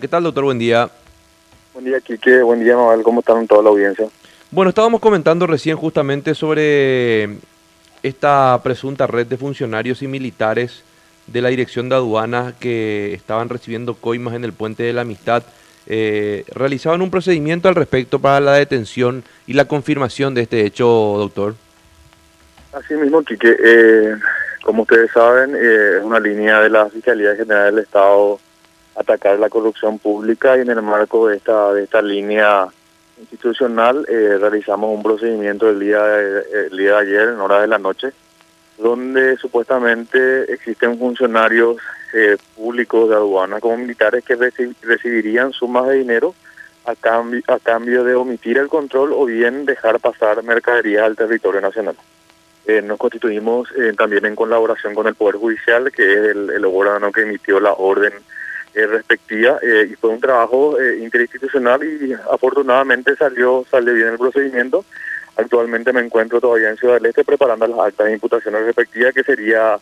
¿Qué tal, doctor? Buen día. Buen día, Quique. Buen día, Mabel. ¿Cómo están toda la audiencia? Bueno, estábamos comentando recién justamente sobre esta presunta red de funcionarios y militares de la Dirección de Aduanas que estaban recibiendo coimas en el Puente de la Amistad. Eh, realizaban un procedimiento al respecto para la detención y la confirmación de este hecho, doctor. Así mismo, Quique. Eh, como ustedes saben, eh, es una línea de la Fiscalía General del Estado atacar la corrupción pública y en el marco de esta, de esta línea institucional eh, realizamos un procedimiento el día, de, el día de ayer en horas de la noche donde supuestamente existen funcionarios eh, públicos de aduana como militares que recibirían sumas de dinero a cambio, a cambio de omitir el control o bien dejar pasar mercaderías al territorio nacional. Eh, nos constituimos también en colaboración con el Poder Judicial, que es el, el órgano que emitió la orden eh, respectiva eh, y fue un trabajo eh, interinstitucional y afortunadamente salió salió bien el procedimiento. Actualmente me encuentro todavía en Ciudad del Este preparando las actas de imputaciones respectivas que sería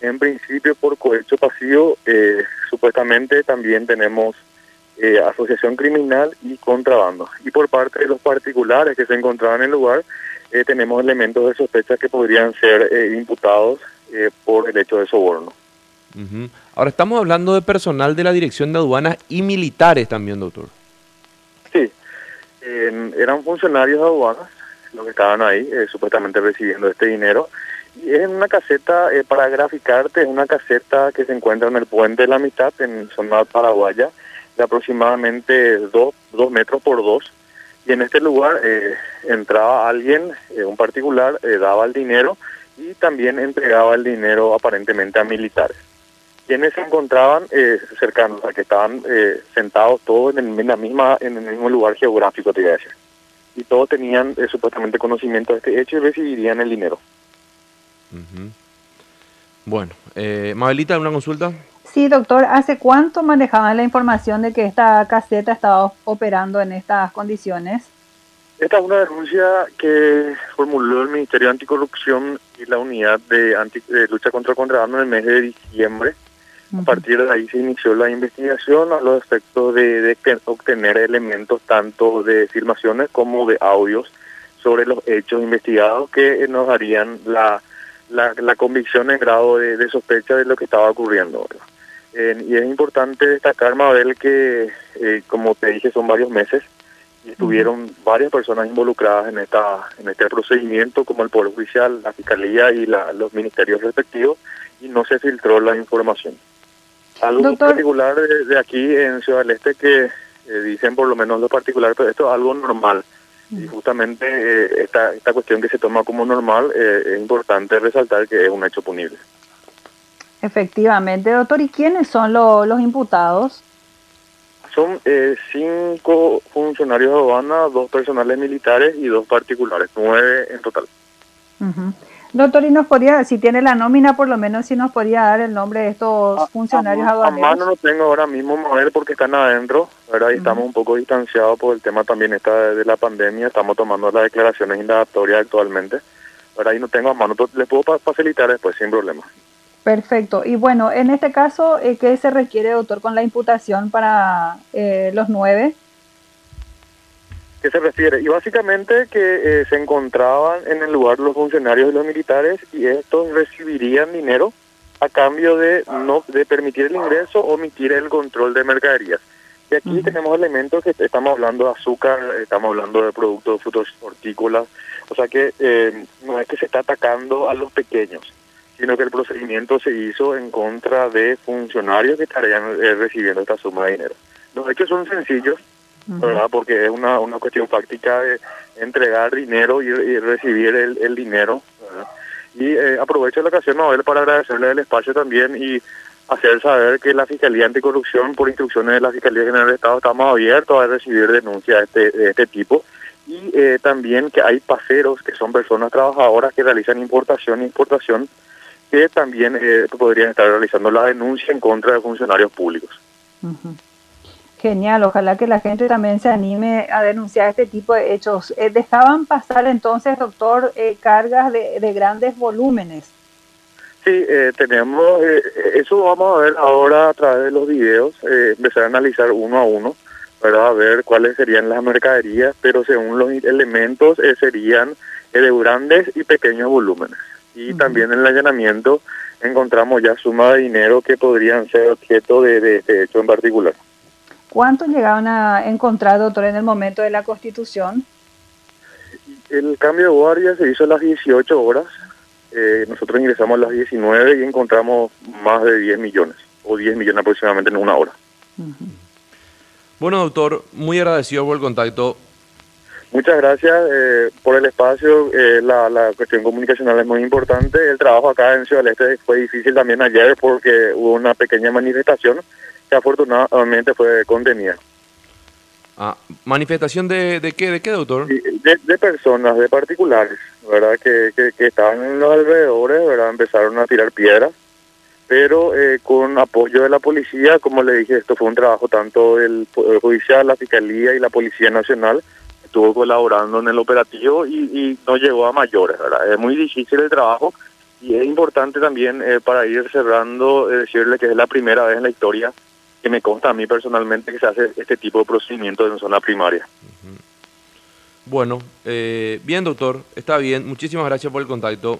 en principio por cohecho pasivo. supuestamente también tenemos asociación criminal y contrabando. Y por parte de los particulares que se encontraban en el lugar, tenemos elementos de sospecha que podrían ser imputados por el hecho de soborno. Ahora estamos hablando de personal de la Dirección de Aduanas y militares también, doctor. Sí, eran funcionarios de aduanas los que estaban ahí, eh, supuestamente recibiendo este dinero. Y es una caseta, eh, para graficarte, es una caseta que se encuentra en el puente de la mitad, en zona paraguaya, de aproximadamente dos, dos metros por dos. Y en este lugar eh, entraba alguien, un particular, daba el dinero y también entregaba el dinero aparentemente a militares quienes se encontraban eh, cercanos, a que estaban eh, sentados todos en, el, la misma, en el mismo lugar geográfico, te voy a decir. Y todos tenían eh, supuestamente conocimiento de este hecho y recibirían el dinero. Bueno, eh, Mabelita, ¿una consulta? Sí, doctor, ¿hace cuánto manejaban la información de que esta caseta estaba operando en estas condiciones? Esta es una denuncia que formuló el Ministerio de Anticorrupción y la Unidad de, de Lucha contra el Contrabando en el mes de diciembre a partir de ahí se inició la investigación a los efectos de, obtener elementos tanto de filmaciones como de audios sobre los hechos investigados que nos darían la, la, convicción en grado de, sospecha de lo que estaba ocurriendo. y es importante destacar, Mabel, que eh, como te dije son varios meses y estuvieron varias personas involucradas en esta en este procedimiento, como el Poder Judicial, la Fiscalía y los ministerios respectivos, y no se filtró la información. Algo particular de, aquí en Ciudad del Este que eh, dicen por lo menos lo particular, pero esto es algo normal. Y justamente eh, esta, esta cuestión que se toma como normal eh, es importante resaltar que es un hecho punible. Efectivamente, doctor. ¿Y quiénes son los imputados? Son cinco funcionarios de aduana, dos personales militares y dos particulares, nueve en total. Doctor, ¿y nos podría, si tiene la nómina, por lo menos si nos podría dar el nombre de estos funcionarios a, a, mano no tengo ahora mismo, Manuel, porque están adentro, ¿verdad? Y estamos un poco distanciados por el tema también esta de, la pandemia, estamos tomando las declaraciones indagatorias actualmente, ¿verdad? Y no tengo a mano, les puedo facilitar después sin problema. Perfecto. Y bueno, en este caso, eh, ¿qué se requiere, doctor, con la imputación para eh, los nueve? ¿Qué se refiere? Y básicamente que eh, se encontraban en el lugar los funcionarios y los militares y estos recibirían dinero a cambio de no de permitir el ingreso o omitir el control de mercaderías. Y aquí tenemos elementos que estamos hablando de azúcar, estamos hablando de productos de frutos hortícolas, o sea que eh, no es que se está atacando a los pequeños, sino que el procedimiento se hizo en contra de funcionarios que estarían eh, recibiendo esta suma de dinero. Los hechos son sencillos, ¿verdad? Porque es una, una cuestión práctica de entregar dinero y, recibir el, el dinero, Y eh, aprovecho la ocasión, para agradecerle el espacio también y hacer saber que la Fiscalía Anticorrupción, por instrucciones de la Fiscalía General del Estado, estamos abiertos a recibir denuncias de este, de este tipo y eh, también que hay paseros, que son personas trabajadoras que realizan importación e importación, que también eh, podrían estar realizando la denuncia en contra de funcionarios públicos. Genial, ojalá que la gente también se anime a denunciar este tipo de hechos. Eh, ¿Dejaban pasar entonces, doctor, eh, cargas de, grandes volúmenes? Sí, eh, tenemos, eh, eso vamos a ver ahora a través de los videos, empezar a analizar uno a uno, para ver cuáles serían las mercaderías, pero según los elementos serían de grandes y pequeños volúmenes. Y también en el allanamiento encontramos ya suma de dinero que podrían ser objeto de, de este hecho en particular. ¿Cuánto llegaron a encontrar, doctor, en el momento de la constitución? El cambio de guardia se hizo a las 18 horas. Eh, nosotros ingresamos a las 19 y encontramos más de 10 millones, o 10 millones aproximadamente en una hora. Bueno, doctor, muy agradecido por el contacto. Muchas gracias eh, por el espacio. Eh, la, la cuestión comunicacional es muy importante. El trabajo acá en Ciudad del Este fue difícil también ayer porque hubo una pequeña manifestación que afortunadamente fue contenida. Ah, ¿Manifestación de, de qué, de qué, doctor? De, de personas, de particulares, ¿verdad? Que, que, que estaban en los alrededores, ¿verdad? Empezaron a tirar piedras, pero eh, con apoyo de la policía, como le dije, esto fue un trabajo tanto del Poder Judicial, la Fiscalía y la Policía Nacional, estuvo colaborando en el operativo y, y no llegó a mayores, ¿verdad? Es muy difícil el trabajo y es importante también eh, para ir cerrando, eh, decirle que es la primera vez en la historia que me consta a mí personalmente que se hace este tipo de procedimientos en zona primaria. Bueno, eh, bien, doctor, está bien. Muchísimas gracias por el contacto.